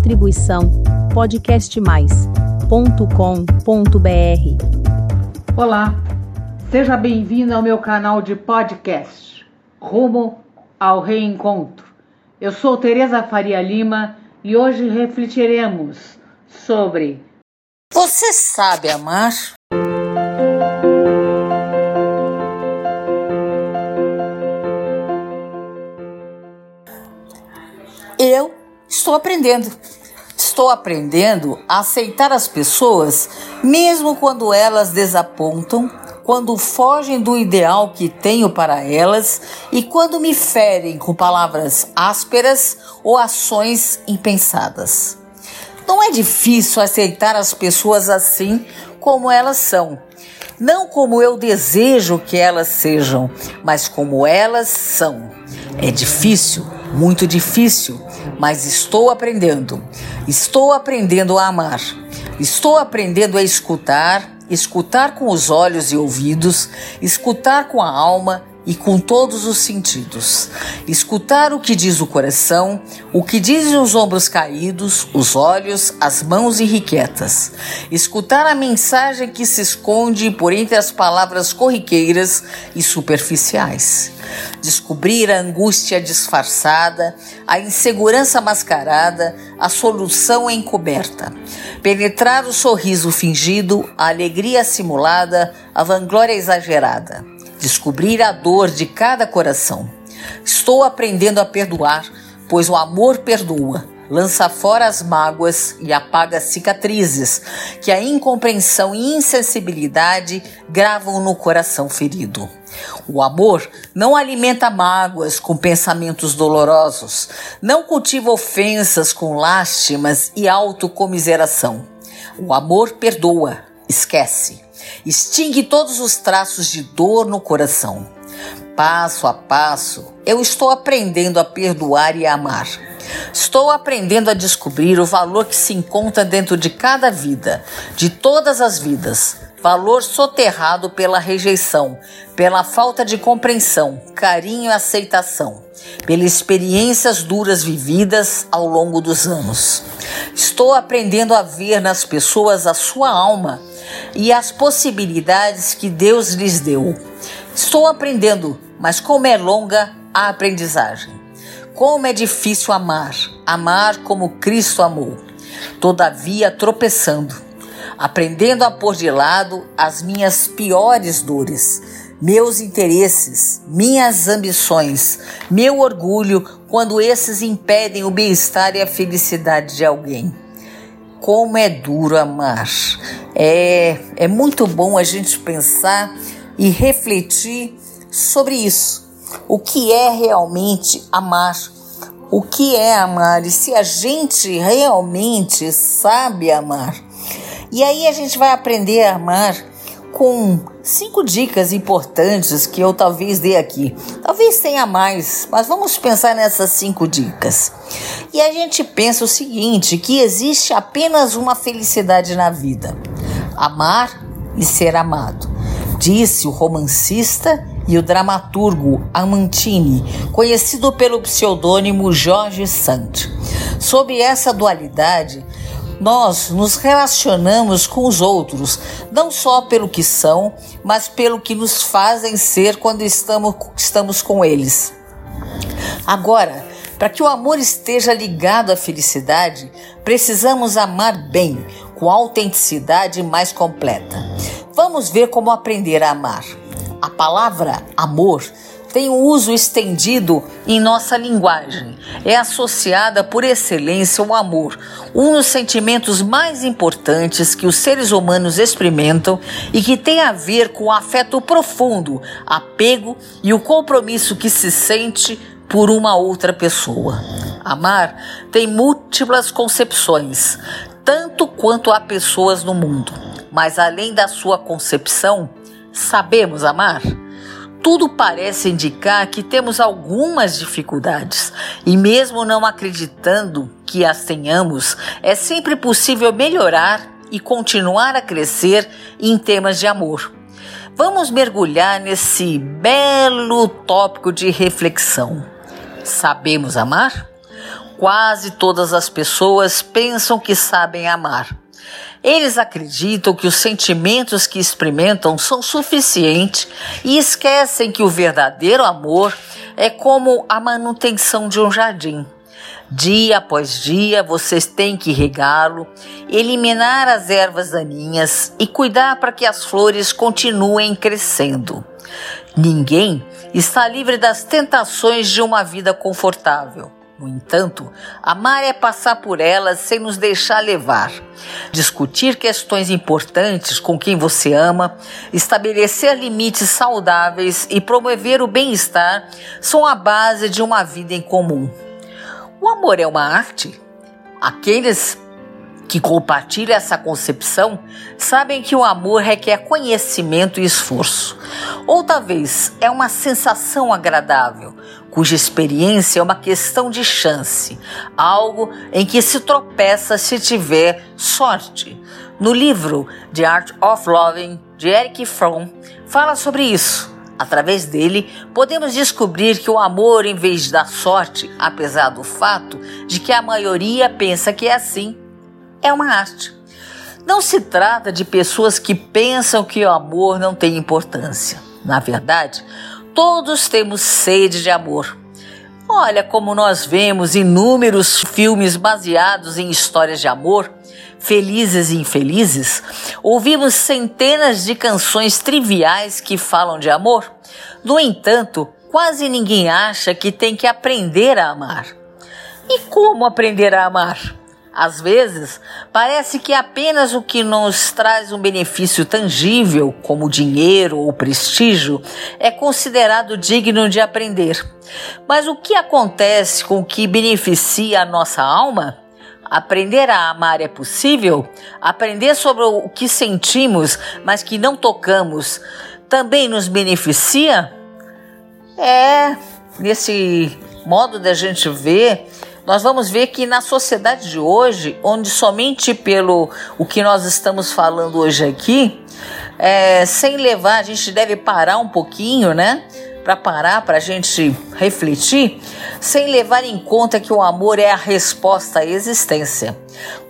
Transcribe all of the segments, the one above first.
Distribuição podcastmais.com.br. Olá, seja bem-vindo ao meu canal de podcast Rumo ao Reencontro. Eu sou Tereza Faria Lima e hoje refletiremos sobre Você sabe amar? Estou aprendendo. Estou aprendendo a aceitar as pessoas, mesmo quando elas desapontam, quando fogem do ideal que tenho para elas e quando me ferem com palavras ásperas ou ações impensadas. Não é difícil aceitar as pessoas assim como elas são. Não como eu desejo que elas sejam, mas como elas são. É difícil, muito difícil, mas estou aprendendo. Estou aprendendo a amar. Estou aprendendo a escutar, escutar com os olhos e ouvidos, escutar com a alma e com todos os sentidos. Escutar o que diz o coração, o que dizem os ombros caídos, os olhos, as mãos irrequietas. Escutar a mensagem que se esconde por entre as palavras corriqueiras e superficiais. Descobrir a angústia disfarçada, a insegurança mascarada, a solução encoberta. Penetrar o sorriso fingido, a alegria simulada, a vanglória exagerada descobrir a dor de cada coração. Estou aprendendo a perdoar, pois o amor perdoa, lança fora as mágoas e apaga as cicatrizes que a incompreensão e insensibilidade gravam no coração ferido. O amor não alimenta mágoas com pensamentos dolorosos, não cultiva ofensas com lástimas e autocomiseração. O amor perdoa, esquece extingue todos os traços de dor no coração. Passo a passo, eu estou aprendendo a perdoar e a amar. Estou aprendendo a descobrir o valor que se encontra dentro de cada vida, de todas as vidas. Valor soterrado pela rejeição, pela falta de compreensão, carinho e aceitação, pelas experiências duras vividas ao longo dos anos. Estou aprendendo a ver nas pessoas a sua alma e as possibilidades que Deus lhes deu. Estou aprendendo, mas como é longa a aprendizagem. Como é difícil amar, amar como Cristo amou. Todavia, tropeçando, aprendendo a pôr de lado as minhas piores dores, meus interesses, minhas ambições, meu orgulho, quando esses impedem o bem-estar e a felicidade de alguém. Como é duro amar. É, é muito bom a gente pensar e refletir sobre isso. O que é realmente amar? O que é amar? E se a gente realmente sabe amar? E aí a gente vai aprender a amar com cinco dicas importantes que eu talvez dê aqui. Talvez tenha mais, mas vamos pensar nessas cinco dicas. E a gente pensa o seguinte: que existe apenas uma felicidade na vida amar e ser amado, disse o romancista e o dramaturgo Amantini, conhecido pelo pseudônimo Jorge Sand. Sob essa dualidade, nós nos relacionamos com os outros, não só pelo que são, mas pelo que nos fazem ser quando estamos, estamos com eles. Agora, para que o amor esteja ligado à felicidade, precisamos amar bem, com autenticidade mais completa. Vamos ver como aprender a amar. A palavra amor tem um uso estendido em nossa linguagem. É associada por excelência ao amor, um dos sentimentos mais importantes que os seres humanos experimentam e que tem a ver com o afeto profundo, apego e o compromisso que se sente por uma outra pessoa. Amar tem múltiplas concepções, tanto quanto há pessoas no mundo. Mas além da sua concepção, sabemos amar? Tudo parece indicar que temos algumas dificuldades, e mesmo não acreditando que as tenhamos, é sempre possível melhorar e continuar a crescer em temas de amor. Vamos mergulhar nesse belo tópico de reflexão. Sabemos amar? quase todas as pessoas pensam que sabem amar. Eles acreditam que os sentimentos que experimentam são suficientes e esquecem que o verdadeiro amor é como a manutenção de um jardim. Dia após dia vocês têm que regá-lo, eliminar as ervas daninhas e cuidar para que as flores continuem crescendo. Ninguém está livre das tentações de uma vida confortável. No entanto, amar é passar por elas sem nos deixar levar. Discutir questões importantes com quem você ama, estabelecer limites saudáveis e promover o bem-estar são a base de uma vida em comum. O amor é uma arte? Aqueles que compartilham essa concepção sabem que o amor requer conhecimento e esforço. Ou talvez é uma sensação agradável, cuja experiência é uma questão de chance, algo em que se tropeça se tiver sorte. No livro The Art of Loving, de Eric Fromm, fala sobre isso. Através dele, podemos descobrir que o amor, em vez da sorte, apesar do fato de que a maioria pensa que é assim, é uma arte. Não se trata de pessoas que pensam que o amor não tem importância. Na verdade, Todos temos sede de amor. Olha como nós vemos inúmeros filmes baseados em histórias de amor, felizes e infelizes. Ouvimos centenas de canções triviais que falam de amor. No entanto, quase ninguém acha que tem que aprender a amar. E como aprender a amar? Às vezes, parece que apenas o que nos traz um benefício tangível, como dinheiro ou prestígio, é considerado digno de aprender. Mas o que acontece com o que beneficia a nossa alma? Aprender a amar é possível? Aprender sobre o que sentimos, mas que não tocamos, também nos beneficia? É, nesse modo da gente ver, nós vamos ver que na sociedade de hoje, onde somente pelo o que nós estamos falando hoje aqui, é, sem levar, a gente deve parar um pouquinho, né? Para parar, para a gente refletir, sem levar em conta que o amor é a resposta à existência.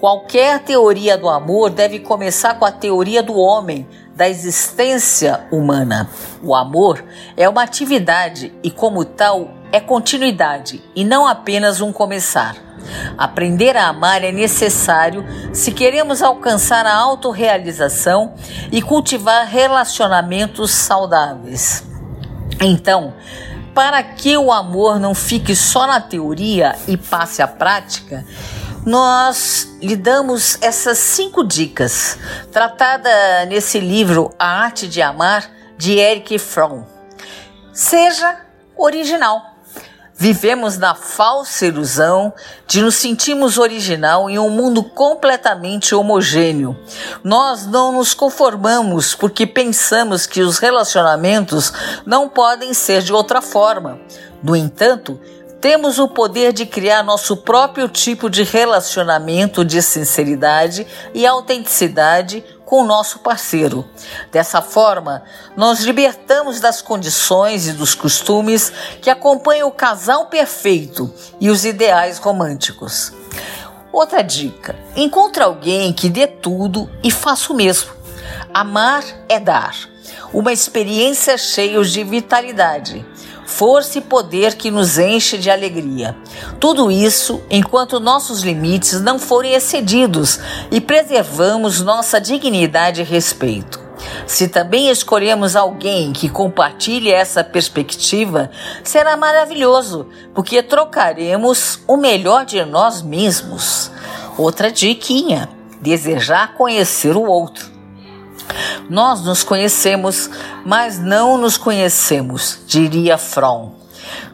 Qualquer teoria do amor deve começar com a teoria do homem, da existência humana. O amor é uma atividade e, como tal, é continuidade e não apenas um começar. Aprender a amar é necessário se queremos alcançar a autorrealização e cultivar relacionamentos saudáveis. Então, para que o amor não fique só na teoria e passe à prática, nós lhe damos essas cinco dicas, tratada nesse livro A Arte de Amar, de Eric Fromm. Seja original. Vivemos na falsa ilusão de nos sentirmos original em um mundo completamente homogêneo. Nós não nos conformamos porque pensamos que os relacionamentos não podem ser de outra forma. No entanto, temos o poder de criar nosso próprio tipo de relacionamento de sinceridade e autenticidade com o nosso parceiro. Dessa forma, nós libertamos das condições e dos costumes que acompanham o casal perfeito e os ideais românticos. Outra dica: encontre alguém que dê tudo e faça o mesmo. Amar é dar, uma experiência cheia de vitalidade força e poder que nos enche de alegria. Tudo isso enquanto nossos limites não forem excedidos e preservamos nossa dignidade e respeito. Se também escolhemos alguém que compartilhe essa perspectiva, será maravilhoso, porque trocaremos o melhor de nós mesmos. Outra diquinha: desejar conhecer o outro. Nós nos conhecemos, mas não nos conhecemos, diria Fromm.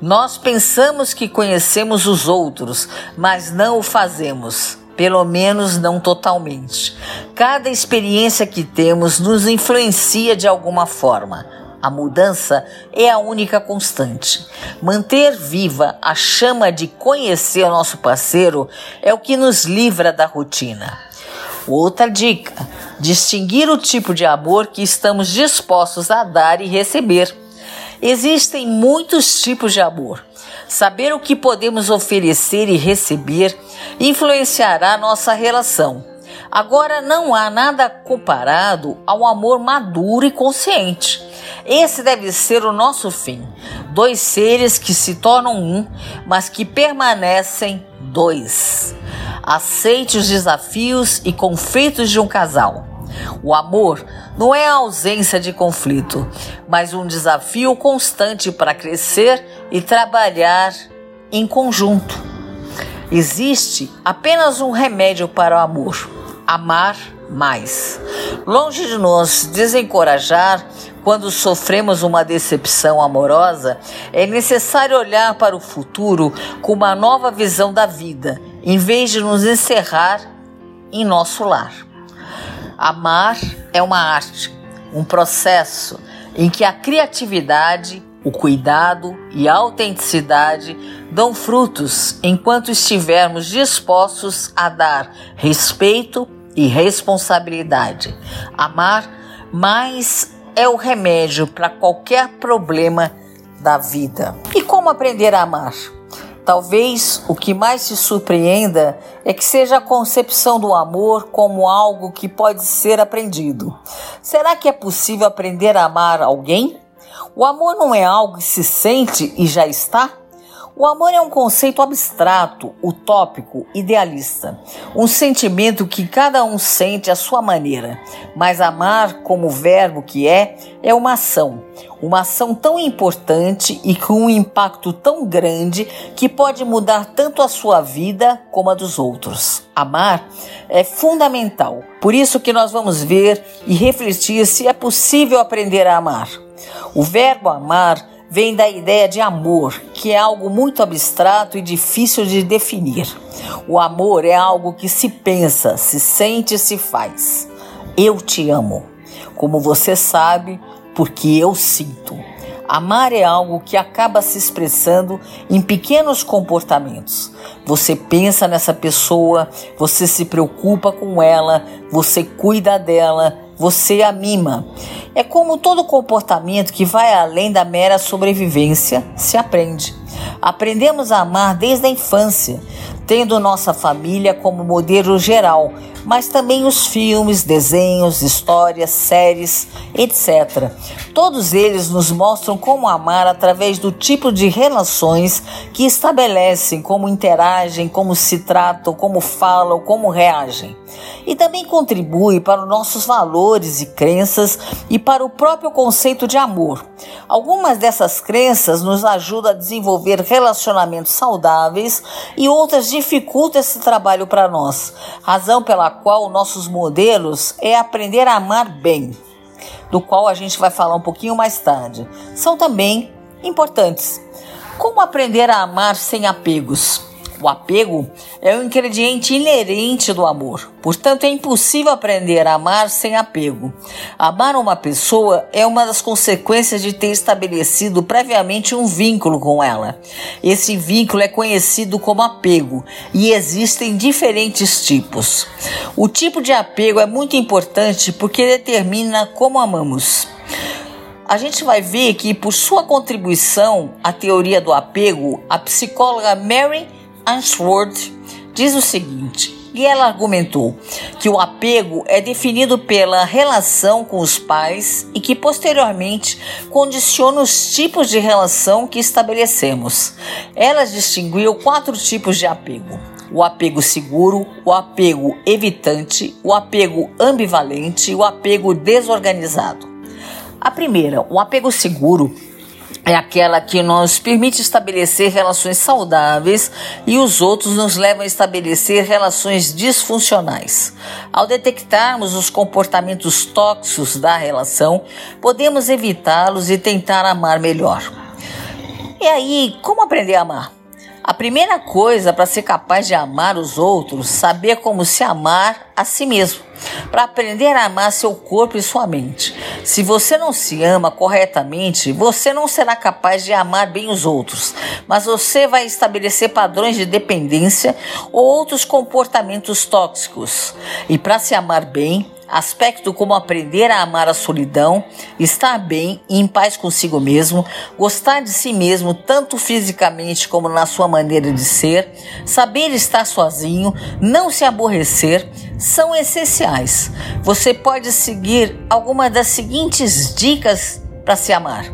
Nós pensamos que conhecemos os outros, mas não o fazemos, pelo menos não totalmente. Cada experiência que temos nos influencia de alguma forma. A mudança é a única constante. Manter viva a chama de conhecer nosso parceiro é o que nos livra da rotina. Outra dica: distinguir o tipo de amor que estamos dispostos a dar e receber. Existem muitos tipos de amor. Saber o que podemos oferecer e receber influenciará nossa relação. Agora, não há nada comparado ao amor maduro e consciente. Esse deve ser o nosso fim. Dois seres que se tornam um, mas que permanecem dois. Aceite os desafios e conflitos de um casal. O amor não é a ausência de conflito, mas um desafio constante para crescer e trabalhar em conjunto. Existe apenas um remédio para o amor: amar mais. Longe de nos desencorajar quando sofremos uma decepção amorosa, é necessário olhar para o futuro com uma nova visão da vida, em vez de nos encerrar em nosso lar. Amar é uma arte, um processo em que a criatividade, o cuidado e a autenticidade dão frutos enquanto estivermos dispostos a dar respeito e responsabilidade. Amar mais é o remédio para qualquer problema da vida. E como aprender a amar? Talvez o que mais te surpreenda é que seja a concepção do amor como algo que pode ser aprendido. Será que é possível aprender a amar alguém? O amor não é algo que se sente e já está? O amor é um conceito abstrato, utópico, idealista. Um sentimento que cada um sente à sua maneira. Mas amar, como verbo que é, é uma ação. Uma ação tão importante e com um impacto tão grande que pode mudar tanto a sua vida como a dos outros. Amar é fundamental. Por isso que nós vamos ver e refletir se é possível aprender a amar. O verbo amar vem da ideia de amor, que é algo muito abstrato e difícil de definir. O amor é algo que se pensa, se sente e se faz. Eu te amo, como você sabe, porque eu sinto. Amar é algo que acaba se expressando em pequenos comportamentos. Você pensa nessa pessoa, você se preocupa com ela, você cuida dela, você a mima. É como todo comportamento que vai além da mera sobrevivência se aprende. Aprendemos a amar desde a infância, tendo nossa família como modelo geral, mas também os filmes, desenhos, histórias, séries, etc. Todos eles nos mostram como amar através do tipo de relações que estabelecem, como interagem, como se tratam, como falam, como reagem. E também contribui para os nossos valores e crenças e para o próprio conceito de amor. Algumas dessas crenças nos ajudam a desenvolver relacionamentos saudáveis e outras dificultam esse trabalho para nós, razão pela qual nossos modelos é aprender a amar bem, do qual a gente vai falar um pouquinho mais tarde. São também importantes. Como aprender a amar sem apegos? O apego é um ingrediente inerente do amor, portanto, é impossível aprender a amar sem apego. Amar uma pessoa é uma das consequências de ter estabelecido previamente um vínculo com ela. Esse vínculo é conhecido como apego e existem diferentes tipos. O tipo de apego é muito importante porque determina como amamos a gente vai ver que, por sua contribuição à teoria do apego, a psicóloga Mary Answorth diz o seguinte: e ela argumentou que o apego é definido pela relação com os pais e que posteriormente condiciona os tipos de relação que estabelecemos. Ela distinguiu quatro tipos de apego: o apego seguro, o apego evitante, o apego ambivalente e o apego desorganizado. A primeira, o apego seguro, é aquela que nos permite estabelecer relações saudáveis e os outros nos levam a estabelecer relações disfuncionais. Ao detectarmos os comportamentos tóxicos da relação, podemos evitá-los e tentar amar melhor. E aí, como aprender a amar? A primeira coisa para ser capaz de amar os outros, saber como se amar a si mesmo. Para aprender a amar seu corpo e sua mente. Se você não se ama corretamente, você não será capaz de amar bem os outros, mas você vai estabelecer padrões de dependência ou outros comportamentos tóxicos. E para se amar bem, Aspecto como aprender a amar a solidão, estar bem e em paz consigo mesmo, gostar de si mesmo tanto fisicamente como na sua maneira de ser, saber estar sozinho, não se aborrecer, são essenciais. Você pode seguir alguma das seguintes dicas para se amar.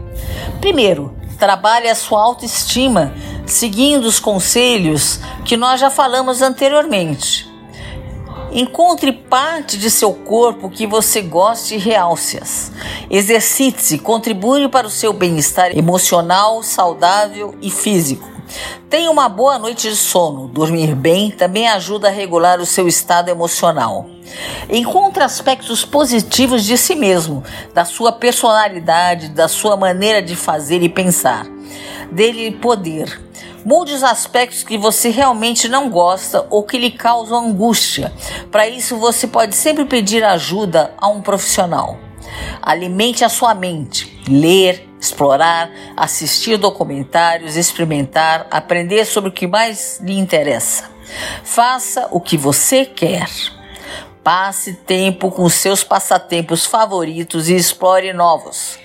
Primeiro, trabalhe a sua autoestima, seguindo os conselhos que nós já falamos anteriormente. Encontre parte de seu corpo que você goste e realce-as. Exercite-se, contribui para o seu bem-estar emocional, saudável e físico. Tenha uma boa noite de sono. Dormir bem também ajuda a regular o seu estado emocional. Encontre aspectos positivos de si mesmo, da sua personalidade, da sua maneira de fazer e pensar. Dele poder. Mude os aspectos que você realmente não gosta ou que lhe causam angústia. Para isso, você pode sempre pedir ajuda a um profissional. Alimente a sua mente, ler, explorar, assistir documentários, experimentar, aprender sobre o que mais lhe interessa. Faça o que você quer. Passe tempo com seus passatempos favoritos e explore novos.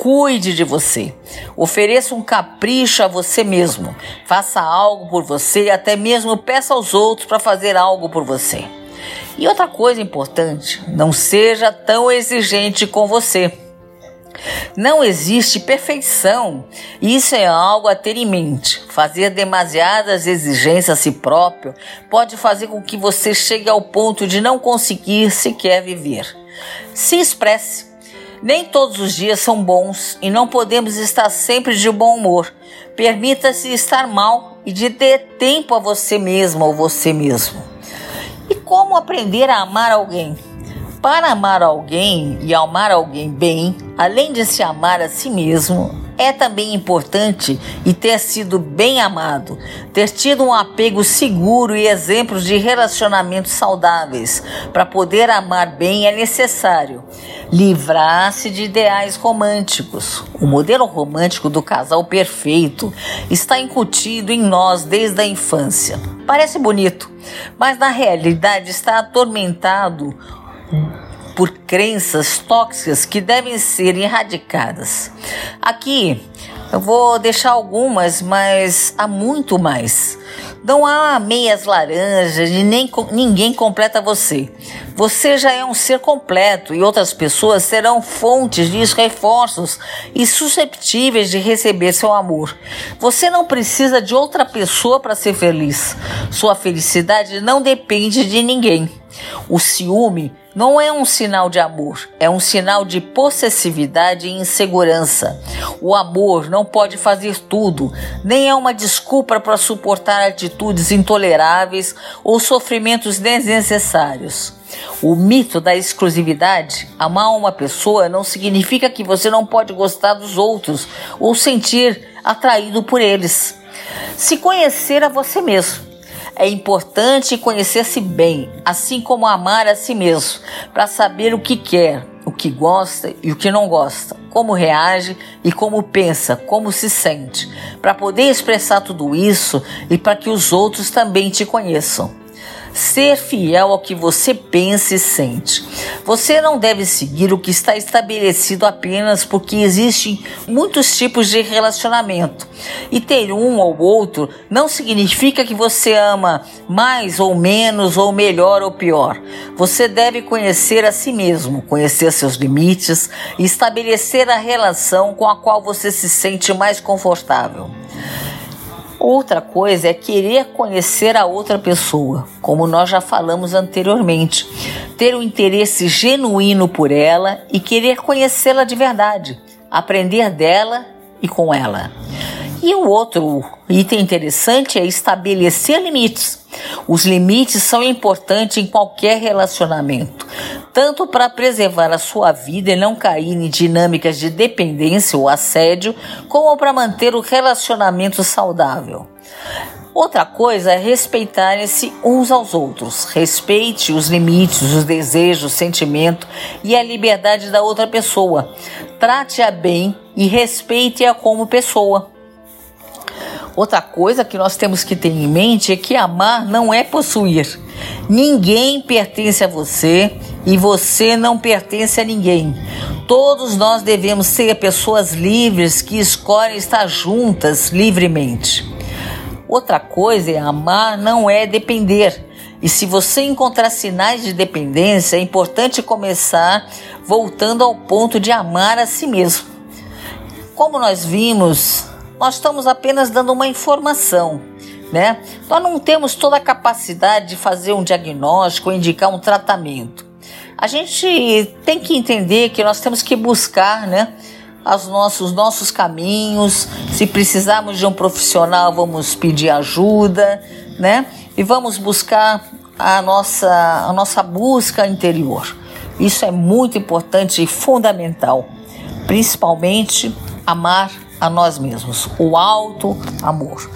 Cuide de você. Ofereça um capricho a você mesmo. Faça algo por você e até mesmo peça aos outros para fazer algo por você. E outra coisa importante, não seja tão exigente com você. Não existe perfeição. Isso é algo a ter em mente. Fazer demasiadas exigências a si próprio pode fazer com que você chegue ao ponto de não conseguir sequer viver. Se expresse. Nem todos os dias são bons e não podemos estar sempre de bom humor. Permita-se estar mal e de ter tempo a você mesma ou você mesmo. E como aprender a amar alguém? Para amar alguém e amar alguém bem, além de se amar a si mesmo, é também importante e ter sido bem amado, ter tido um apego seguro e exemplos de relacionamentos saudáveis. Para poder amar bem é necessário livrar-se de ideais românticos. O modelo romântico do casal perfeito está incutido em nós desde a infância. Parece bonito, mas na realidade está atormentado por crenças tóxicas que devem ser erradicadas. Aqui eu vou deixar algumas, mas há muito mais. Não há meias laranjas e nem ninguém completa você. Você já é um ser completo e outras pessoas serão fontes de reforços e susceptíveis de receber seu amor. Você não precisa de outra pessoa para ser feliz. Sua felicidade não depende de ninguém. O ciúme não é um sinal de amor, é um sinal de possessividade e insegurança. O amor não pode fazer tudo, nem é uma desculpa para suportar atitudes intoleráveis ou sofrimentos desnecessários. O mito da exclusividade, amar uma pessoa não significa que você não pode gostar dos outros ou sentir atraído por eles. Se conhecer a você mesmo é importante conhecer-se bem, assim como amar a si mesmo, para saber o que quer, o que gosta e o que não gosta, como reage e como pensa, como se sente, para poder expressar tudo isso e para que os outros também te conheçam. Ser fiel ao que você pensa e sente. Você não deve seguir o que está estabelecido apenas porque existem muitos tipos de relacionamento. E ter um ou outro não significa que você ama mais ou menos, ou melhor ou pior. Você deve conhecer a si mesmo, conhecer seus limites e estabelecer a relação com a qual você se sente mais confortável. Outra coisa é querer conhecer a outra pessoa, como nós já falamos anteriormente. Ter um interesse genuíno por ela e querer conhecê-la de verdade, aprender dela e com ela. E o outro item interessante é estabelecer limites. Os limites são importantes em qualquer relacionamento, tanto para preservar a sua vida e não cair em dinâmicas de dependência ou assédio, como para manter o relacionamento saudável. Outra coisa é respeitar-se uns aos outros. Respeite os limites, os desejos, o sentimento e a liberdade da outra pessoa. Trate-a bem e respeite-a como pessoa. Outra coisa que nós temos que ter em mente é que amar não é possuir. Ninguém pertence a você e você não pertence a ninguém. Todos nós devemos ser pessoas livres que escolhem estar juntas livremente. Outra coisa é amar, não é depender. E se você encontrar sinais de dependência, é importante começar voltando ao ponto de amar a si mesmo. Como nós vimos, nós estamos apenas dando uma informação, né? Nós não temos toda a capacidade de fazer um diagnóstico indicar um tratamento. A gente tem que entender que nós temos que buscar, né? os nossos, nossos caminhos. Se precisarmos de um profissional, vamos pedir ajuda, né? E vamos buscar a nossa, a nossa busca interior. Isso é muito importante e fundamental, principalmente amar a nós mesmos, o alto amor.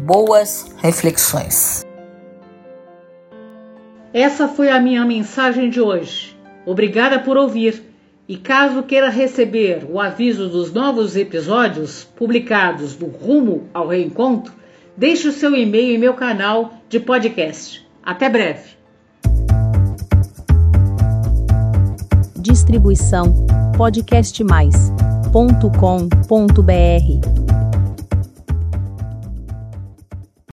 Boas reflexões. Essa foi a minha mensagem de hoje. Obrigada por ouvir. E caso queira receber o aviso dos novos episódios publicados do Rumo ao Reencontro, deixe o seu e-mail em meu canal de podcast. Até breve. Distribuição podcastmais.com.br